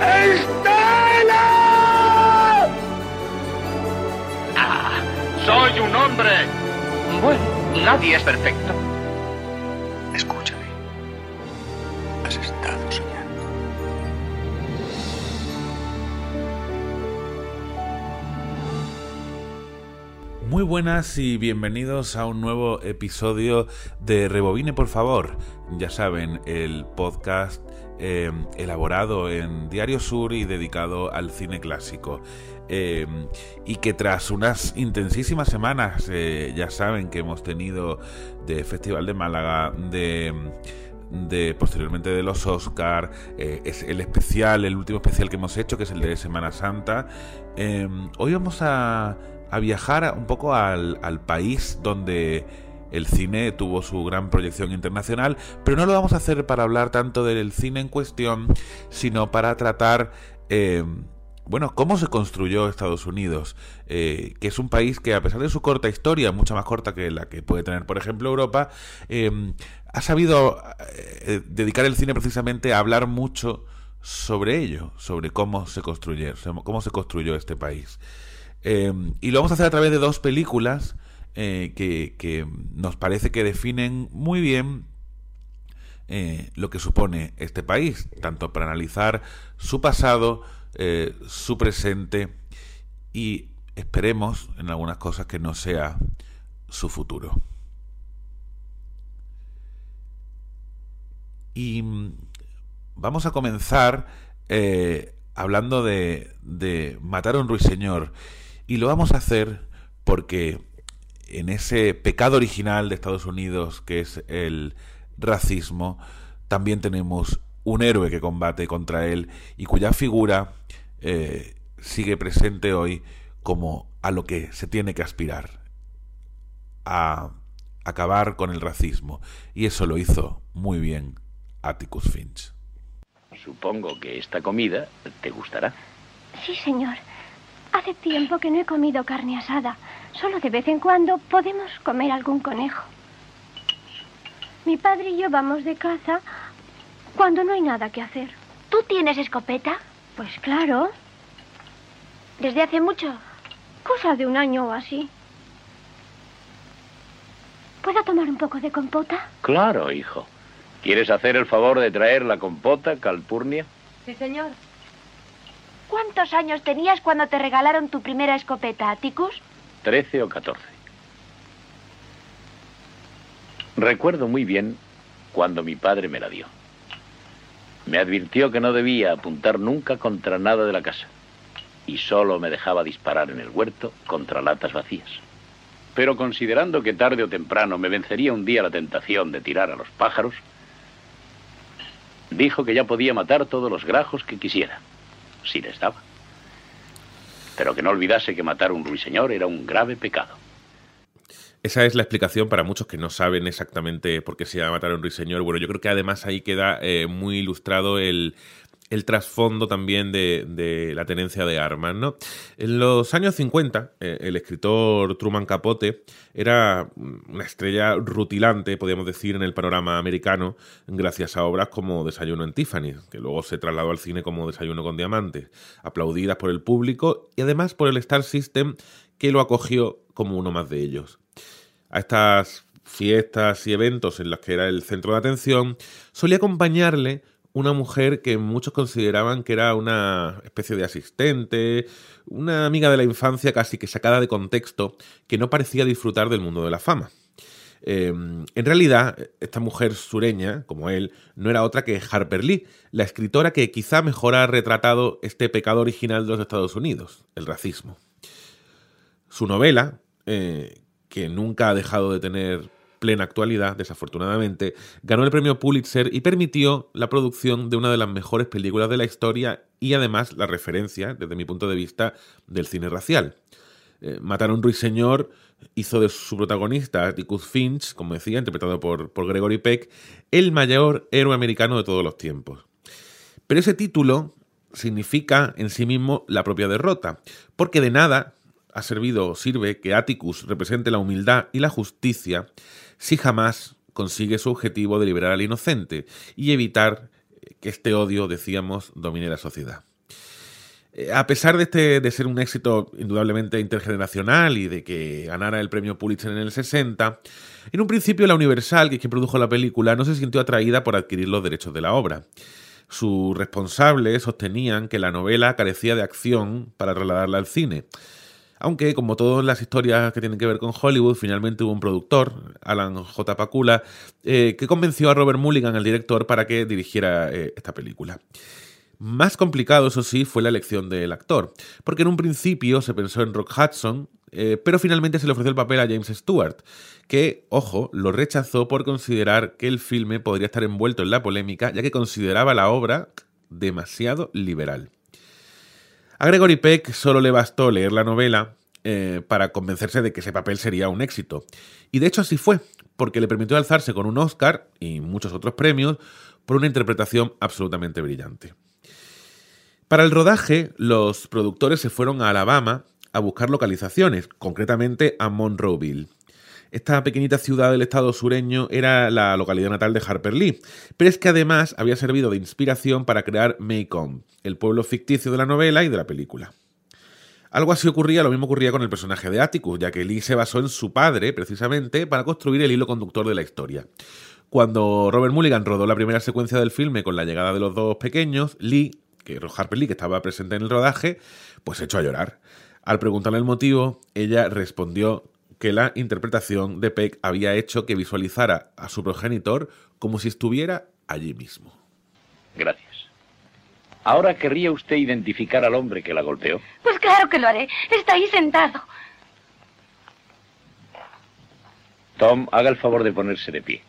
¡Estela! Ah, soy un hombre. Bueno, nadie es perfecto. Escúchame. Has estado soñando. Muy buenas y bienvenidos a un nuevo episodio de Rebobine, por favor. Ya saben, el podcast eh, elaborado en Diario Sur y dedicado al cine clásico. Eh, y que tras unas intensísimas semanas, eh, ya saben que hemos tenido de Festival de Málaga, de de posteriormente de los Oscar, es el especial, el último especial que hemos hecho, que es el de Semana Santa. hoy vamos a, viajar un poco al, país donde el cine tuvo su gran proyección internacional, pero no lo vamos a hacer para hablar tanto del cine en cuestión, sino para tratar... Eh, bueno, cómo se construyó Estados Unidos, eh, que es un país que a pesar de su corta historia, mucha más corta que la que puede tener, por ejemplo, Europa, eh, ha sabido eh, dedicar el cine precisamente a hablar mucho sobre ello, sobre cómo se construyó, cómo se construyó este país. y lo vamos a hacer a través de dos películas que, que, nos parece que definen muy bien lo que supone este país, tanto para analizar su pasado, eh, su presente y esperemos en algunas cosas que no sea su futuro. Y mm, vamos a comenzar eh, hablando de, de matar a un ruiseñor y lo vamos a hacer porque en ese pecado original de Estados Unidos que es el racismo también tenemos un héroe que combate contra él y cuya figura eh, sigue presente hoy como a lo que se tiene que aspirar, a acabar con el racismo. Y eso lo hizo muy bien Atticus Finch. Supongo que esta comida te gustará. Sí, señor. Hace tiempo que no he comido carne asada. Solo de vez en cuando podemos comer algún conejo. Mi padre y yo vamos de caza cuando no hay nada que hacer. ¿Tú tienes escopeta? Pues claro. ¿Desde hace mucho? Cosa de un año o así. ¿Puedo tomar un poco de compota? Claro, hijo. ¿Quieres hacer el favor de traer la compota, Calpurnia? Sí, señor. ¿Cuántos años tenías cuando te regalaron tu primera escopeta, Ticus? 13 o 14. Recuerdo muy bien cuando mi padre me la dio. Me advirtió que no debía apuntar nunca contra nada de la casa y solo me dejaba disparar en el huerto contra latas vacías. Pero considerando que tarde o temprano me vencería un día la tentación de tirar a los pájaros, dijo que ya podía matar todos los grajos que quisiera, si les daba. Pero que no olvidase que matar a un ruiseñor era un grave pecado. Esa es la explicación para muchos que no saben exactamente por qué se llama matar a un ruiseñor. Bueno, yo creo que además ahí queda eh, muy ilustrado el, el trasfondo también de, la tenencia de armas. ¿no? En los años 50, eh, el escritor Truman Capote era una estrella rutilante, podríamos decir, en el panorama americano, gracias a obras como Desayuno en Tiffany, que luego se trasladó al cine como Desayuno con Diamantes, aplaudidas por el público y además por el Star System, que lo acogió como uno más de ellos a estas fiestas y eventos en los que era el centro de atención, solía acompañarle una mujer que muchos consideraban que era una especie de asistente, una amiga de la infancia casi que sacada de contexto, que no parecía disfrutar del mundo de la fama. Em, en realidad, esta mujer sureña, como él, no era otra que Harper Lee, la escritora que quizá mejor ha retratado este pecado original de los Estados Unidos, el racismo. Su novela, eh, que nunca ha dejado de tener plena actualidad, desafortunadamente, ganó el premio Pulitzer y permitió la producción de una de las mejores películas de la historia y además la referencia, desde mi punto de vista, del cine racial. Eh, Matar a un ruiseñor hizo de su protagonista, Atticus Finch, como decía, interpretado por, por Gregory Peck, el mayor héroe americano de todos los tiempos. Pero ese título significa en sí mismo la propia derrota, porque de nada ha servido o sirve que Atticus represente la humildad y la justicia si jamás consigue su objetivo de liberar al inocente y evitar que este odio, decíamos, domine la sociedad. Eh, a pesar de, este, de ser un éxito indudablemente intergeneracional y de que ganara el premio Pulitzer en el 60, en un principio la Universal, que es quien produjo la película, no se sintió atraída por adquirir los derechos de la obra. Sus responsables sostenían que la novela carecía de acción para trasladarla al cine. Aunque, como todas las historias que tienen que ver con Hollywood, finalmente hubo un productor, Alan J. Pakula, eh, que convenció a Robert Mulligan, el director, para que dirigiera eh, esta película. Más complicado, eso sí, fue la elección del actor, porque en un principio se pensó en Rock Hudson, eh, pero finalmente se le ofreció el papel a James Stewart, que, ojo, lo rechazó por considerar que el filme podría estar envuelto en la polémica, ya que consideraba la obra demasiado liberal. A Gregory Peck solo le bastó leer la novela eh, para convencerse de que ese papel sería un éxito. Y de hecho así fue, porque le permitió alzarse con un Oscar y muchos otros premios por una interpretación absolutamente brillante. Para el rodaje, los productores se fueron a Alabama a buscar localizaciones, concretamente a Monroeville. Esta pequeñita ciudad del estado sureño era la localidad natal de Harper Lee, pero es que además había servido de inspiración para crear Macomb, el pueblo ficticio de la novela y de la película. Algo así ocurría, lo mismo ocurría con el personaje de Atticus, ya que Lee se basó en su padre, precisamente, para construir el hilo conductor de la historia. Cuando Robert Mulligan rodó la primera secuencia del filme con la llegada de los dos pequeños, Lee que Harper Lee, que estaba presente en el rodaje, pues se echó a llorar. Al preguntarle el motivo, ella respondió que la interpretación de Peck había hecho que visualizara a su progenitor como si estuviera allí mismo. Gracias. ¿Ahora querría usted identificar al hombre que la golpeó? Pues claro que lo haré. Está ahí sentado. Tom, haga el favor de ponerse de pie.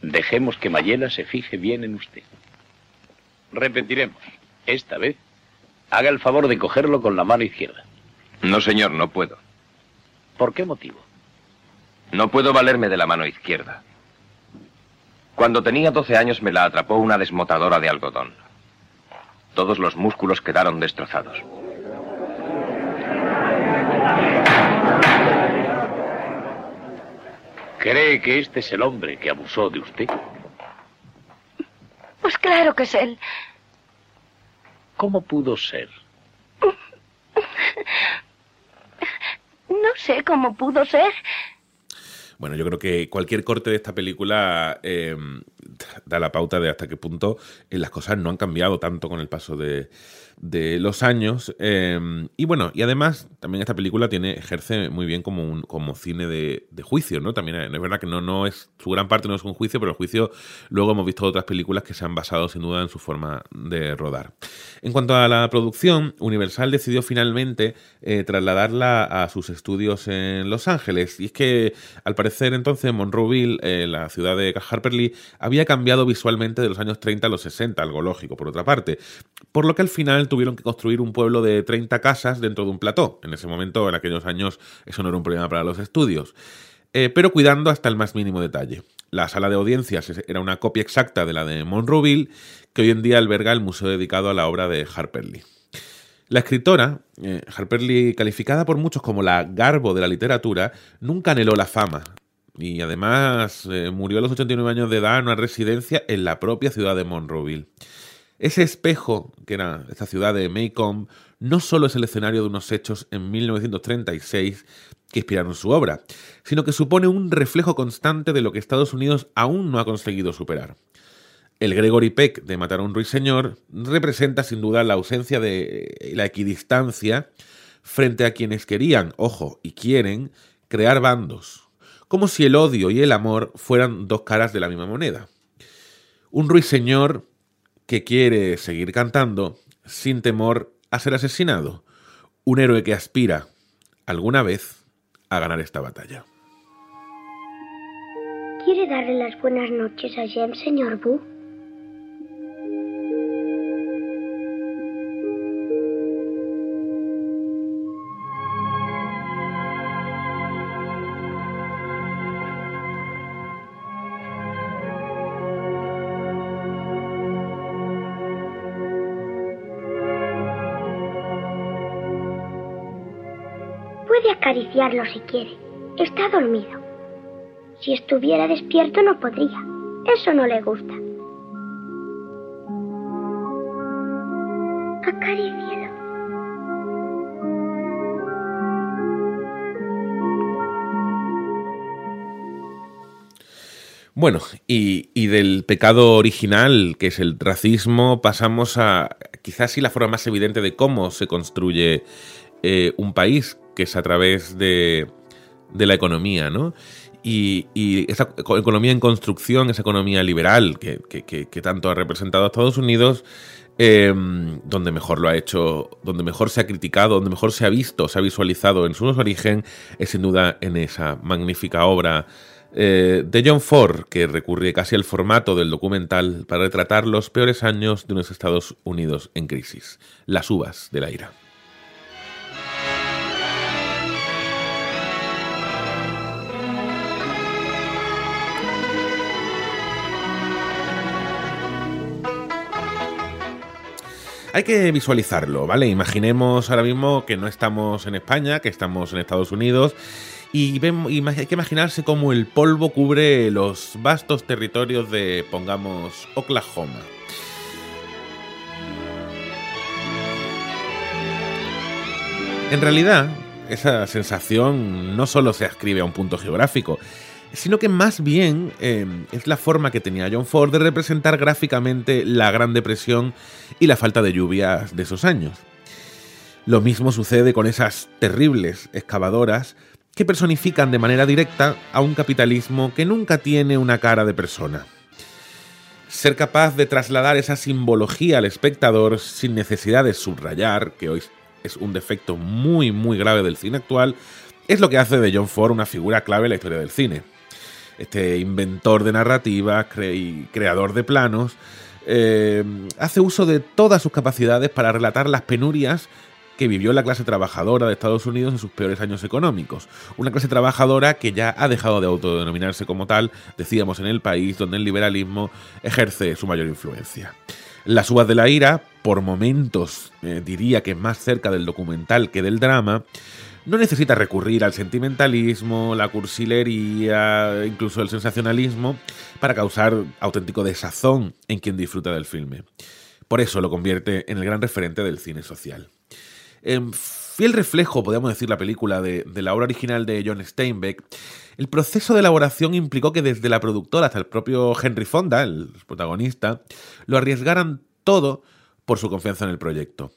Dejemos que Mayela se fije bien en usted. Repetiremos. Esta vez, haga el favor de cogerlo con la mano izquierda. No, señor, no puedo. ¿Por qué motivo? No puedo valerme de la mano izquierda. Cuando tenía 12 años me la atrapó una desmotadora de algodón. Todos los músculos quedaron destrozados. ¿Cree que este es el hombre que abusó de usted? Pues claro que es él. ¿Cómo pudo ser? No sé cómo pudo ser. Bueno, yo creo que cualquier corte de esta película eh, da la pauta de hasta qué punto eh, las cosas no han cambiado tanto con el paso de, de los años. Em, y bueno, y además también esta película tiene, ejerce muy bien como un como cine de, juicio, ¿no? También es verdad que no, no es, su gran parte no es un juicio, pero el juicio luego hemos visto otras películas que se han basado sin duda en su forma de rodar. En cuanto a la producción, Universal decidió finalmente eh, trasladarla a sus estudios en Los Ángeles. Y es que al parecer entonces Monroeville, eh, la ciudad de Harper Lee, había cambiado visualmente de los años 30 a los 60, algo lógico por otra parte. Por lo que al final tuvieron que construir un pueblo de 30 casas dentro de un plató. En ese momento, en aquellos años, eso no era un problema para los estudios. Eh, pero cuidando hasta el más mínimo detalle. La sala de audiencias era una copia exacta de la de Monroeville, que hoy en día alberga el museo dedicado a la obra de Harper Lee. La escritora, eh, Harper Lee, calificada por muchos como la garbo de la literatura, nunca anheló la fama, y además eh, murió a los 89 años de edad en una residencia en la propia ciudad de Monroeville. Ese espejo, que era esta ciudad de Maycomb, no solo es el escenario de unos hechos en 1936 que inspiraron su obra, sino que supone un reflejo constante de lo que Estados Unidos aún no ha conseguido superar. El Gregory Peck de Matar a un ruiseñor representa sin duda la ausencia de la equidistancia frente a quienes querían, ojo, y quieren crear bandos, como si el odio y el amor fueran dos caras de la misma moneda. Un ruiseñor que quiere seguir cantando sin temor a ser asesinado. Un héroe que aspira alguna vez a ganar esta batalla. ¿Quiere darle las buenas noches a James, señor Boo? Acariciarlo si quiere. Está dormido. Si estuviera despierto no podría. Eso no le gusta. Acarícielo. Bueno, y, del pecado original, que es el racismo, pasamos a quizás sí la forma más evidente de cómo se construye eh, un país, que es a través de, la economía, ¿no? Y, esa economía en construcción, esa economía liberal que, tanto ha representado a Estados Unidos, em, donde mejor lo ha hecho, donde mejor se ha criticado, donde mejor se ha visto, se ha visualizado en su origen, es sin duda en esa magnífica obra eh, de John Ford, que recurre casi al formato del documental para retratar los peores años de unos Estados Unidos en crisis, las uvas de la ira. Hay que visualizarlo, ¿vale? Imaginemos ahora mismo que no estamos en España, que estamos en Estados Unidos y, hay que imaginarse cómo el polvo cubre los vastos territorios de, pongamos, Oklahoma. En realidad, esa sensación no solo se ascribe a un punto geográfico, sino que más bien eh, es la forma que tenía John Ford de representar gráficamente la Gran Depresión y la falta de lluvias de esos años. Lo mismo sucede con esas terribles excavadoras que personifican de manera directa a un capitalismo que nunca tiene una cara de persona. Ser capaz de trasladar esa simbología al espectador sin necesidad de subrayar, que hoy es un defecto muy muy grave del cine actual, es lo que hace de John Ford una figura clave en la historia del cine. Este inventor de narrativa y creador de planos eh, hace uso de todas sus capacidades para relatar las penurias que vivió la clase trabajadora de Estados Unidos en sus peores años económicos. Una clase trabajadora que ya ha dejado de autodenominarse como tal, decíamos, en el país donde el liberalismo ejerce su mayor influencia. Las uvas de la ira, por momentos eh, diría que más cerca del documental que del drama, no necesita recurrir al sentimentalismo, la cursilería, incluso el sensacionalismo, para causar auténtico desazón en quien disfruta del filme. Por eso lo convierte en el gran referente del cine social. En fiel reflejo, podríamos decir, la película de, la obra original de John Steinbeck, el proceso de elaboración implicó que desde la productora hasta el propio Henry Fonda, el protagonista, lo arriesgaran todo por su confianza en el proyecto.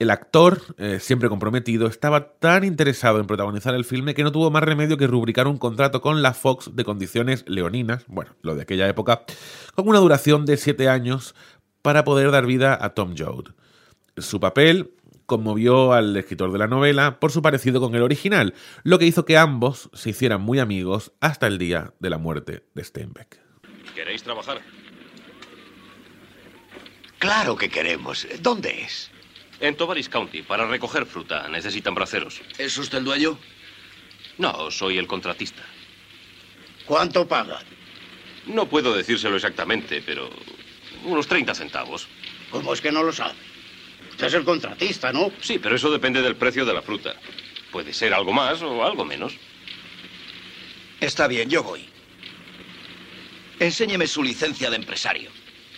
El actor, eh, siempre comprometido, estaba tan interesado en protagonizar el filme que no tuvo más remedio que rubricar un contrato con la Fox de condiciones leoninas, bueno, lo de aquella época, con una duración de siete años para poder dar vida a Tom Joad. Su papel conmovió al escritor de la novela por su parecido con el original, lo que hizo que ambos se hicieran muy amigos hasta el día de la muerte de Steinbeck. ¿Queréis trabajar? Claro que queremos. ¿Dónde es? En Tovaris County, para recoger fruta. Necesitan braceros. ¿Es usted el dueño? No, soy el contratista. ¿Cuánto pagan? No puedo decírselo exactamente, pero unos 30 centavos. ¿Cómo es que no lo sabe? Usted es el contratista, ¿no? Sí, pero eso depende del precio de la fruta. Puede ser algo más o algo menos. Está bien, yo voy. Enséñeme su licencia de empresario.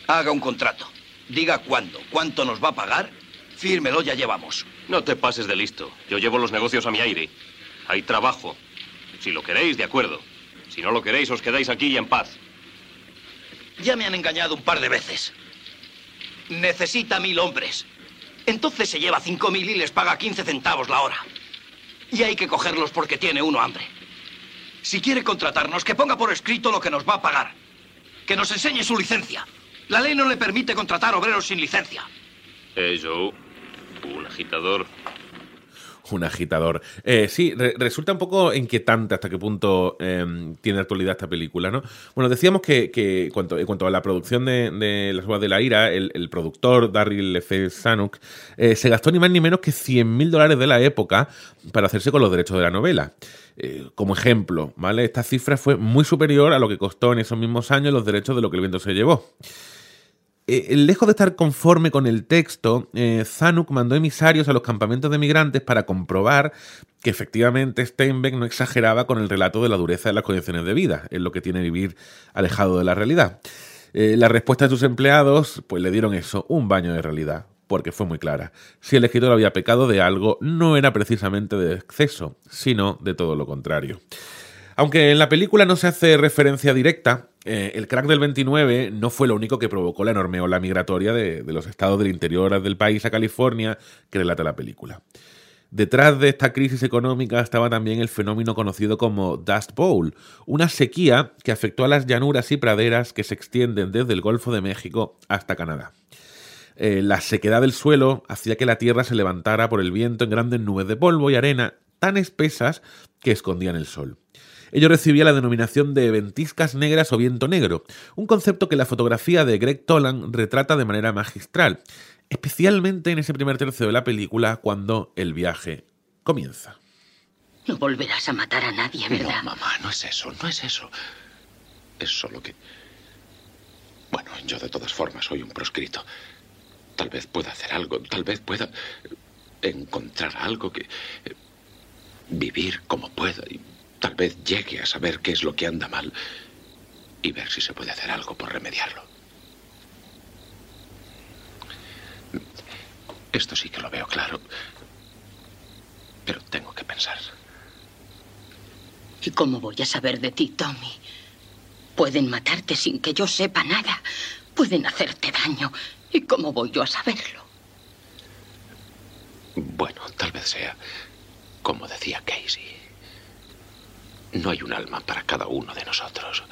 Haga un contrato. Diga cuándo, cuánto nos va a pagar. Fírmelo, ya llevamos. No te pases de listo. Yo llevo los negocios a mi aire. Hay trabajo. Si lo queréis, de acuerdo. Si no lo queréis, os quedáis aquí y en paz. Ya me han engañado un par de veces. Necesita mil hombres. Entonces se lleva 5.000 y les paga 15 centavos la hora. Y hay que cogerlos porque tiene uno hambre. Si quiere contratarnos, que ponga por escrito lo que nos va a pagar. Que nos enseñe su licencia. La ley no le permite contratar obreros sin licencia. Eh, Joe, un agitador un agitador. Eh, sí, resulta un poco inquietante hasta qué punto em, tiene actualidad esta película, ¿no? Bueno, decíamos que, en cuanto a la producción de, Las Uvas de la Ira, el, productor, Darryl F. Sanuk, eh, se gastó ni más ni menos que 100.000 dólares de la época para hacerse con los derechos de la novela. Eh, como ejemplo, ¿vale? Esta cifra fue muy superior a lo que costó en esos mismos años los derechos de lo que el viento se llevó. Eh, lejos de estar conforme con el texto, eh, Zanuck mandó emisarios a los campamentos de migrantes para comprobar que efectivamente Steinbeck no exageraba con el relato de la dureza de las condiciones de vida, en lo que tiene vivir alejado de la realidad. Eh, la respuesta de sus empleados, pues le dieron eso, un baño de realidad, porque fue muy clara. Si el escritor había pecado de algo, no era precisamente de exceso, sino de todo lo contrario. Aunque en la película no se hace referencia directa, eh, el crack del 29 no fue lo único que provocó la enorme ola migratoria de, los estados del interior del país a California que relata la película. Detrás de esta crisis económica estaba también el fenómeno conocido como Dust Bowl, una sequía que afectó a las llanuras y praderas que se extienden desde el Golfo de México hasta Canadá. Eh, la sequedad del suelo hacía que la tierra se levantara por el viento en grandes nubes de polvo y arena tan espesas que escondían el sol. Ello recibía la denominación de ventiscas negras o viento negro, un concepto que la fotografía de Greg Tolan retrata de manera magistral, especialmente en ese primer tercio de la película cuando el viaje comienza. No volverás a matar a nadie, ¿verdad? No, mamá, no es eso, no es eso. Es solo que... Bueno, yo de todas formas soy un proscrito. Tal vez pueda hacer algo, tal vez pueda encontrar algo que... Eh, vivir como pueda y Tal vez llegue a saber qué es lo que anda mal y ver si se puede hacer algo por remediarlo. Esto sí que lo veo claro, pero tengo que pensar. ¿Y cómo voy a saber de ti, Tommy? Pueden matarte sin que yo sepa nada. Pueden hacerte daño. ¿Y cómo voy yo a saberlo? Bueno, tal vez sea como decía Casey. No hay un alma para cada uno de nosotros.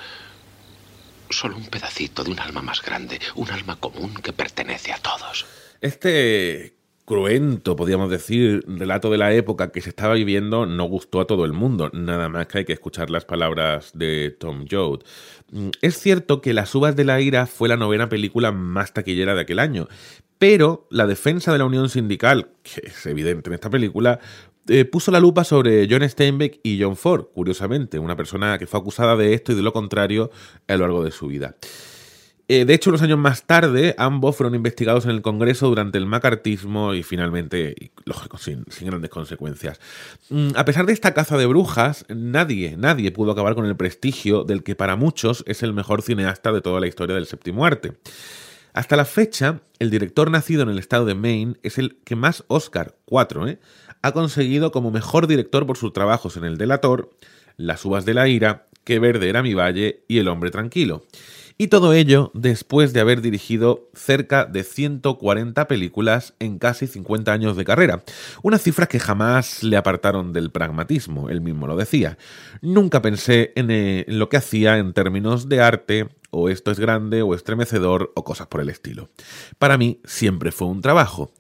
Solo un pedacito de un alma más grande, un alma común que pertenece a todos. Este cruento, podríamos decir, relato de la época que se estaba viviendo no gustó a todo el mundo, nada más que hay que escuchar las palabras de Tom Joad. Mm, es cierto que Las uvas de la ira fue la novena película más taquillera de aquel año, pero la defensa de la unión sindical, que es evidente en esta película, eh, puso la lupa sobre John Steinbeck y John Ford, curiosamente, una persona que fue acusada de esto y de lo contrario a lo largo de su vida. Eh, de hecho, unos años más tarde, ambos fueron investigados en el Congreso durante el macartismo y finalmente, lógico, sin, grandes consecuencias. Mm, a pesar de esta caza de brujas, nadie, nadie pudo acabar con el prestigio del que para muchos es el mejor cineasta de toda la historia del séptimo arte. Hasta la fecha, el director nacido en el estado de Maine es el que más Oscar, 4, ¿eh? Ha conseguido como mejor director por sus trabajos en El Delator, Las Uvas de la Ira, Qué verde era mi valle y El Hombre Tranquilo. Y todo ello después de haber dirigido cerca de 140 películas en casi 50 años de carrera. Una cifra que jamás le apartaron del pragmatismo, él mismo lo decía. Nunca pensé en, eh, en lo que hacía en términos de arte, o esto es grande, o estremecedor, o cosas por el estilo. Para mí siempre fue un trabajo.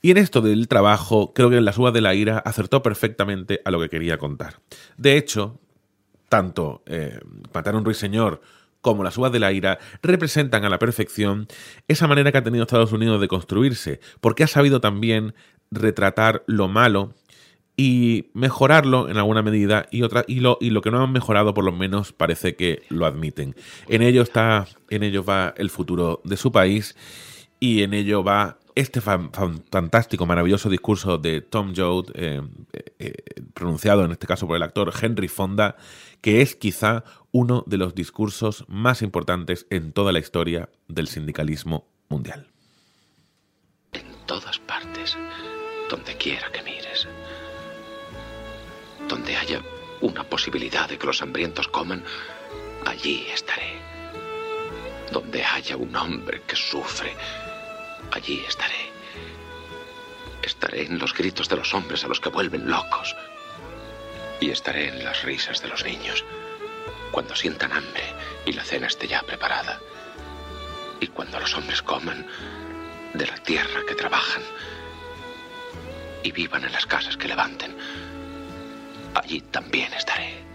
Y en esto del trabajo, creo que en la suba de la ira acertó perfectamente a lo que quería contar. De hecho, tanto eh, ruiseñor como las uvas de la ira representan a la perfección esa manera que ha tenido Estados Unidos de construirse, porque ha sabido también retratar lo malo y mejorarlo en alguna medida y otra y lo, y lo que no han mejorado por lo menos parece que lo admiten. En ello está en ello va el futuro de su país y en ello va este fantástico, maravilloso discurso de Tom Joad, eh, eh, eh, pronunciado en este caso por el actor Henry Fonda, que es quizá uno de los discursos más importantes en toda la historia del sindicalismo mundial. En todas partes, donde quiera que mires, donde haya una posibilidad de que los hambrientos coman, allí estaré. Donde haya un hombre que sufre, Allí estaré. Estaré en los gritos de los hombres a los que vuelven locos. Y estaré en las risas de los niños cuando sientan hambre y la cena esté ya preparada. Y cuando los hombres coman de la tierra que trabajan y vivan en las casas que levanten, allí también estaré.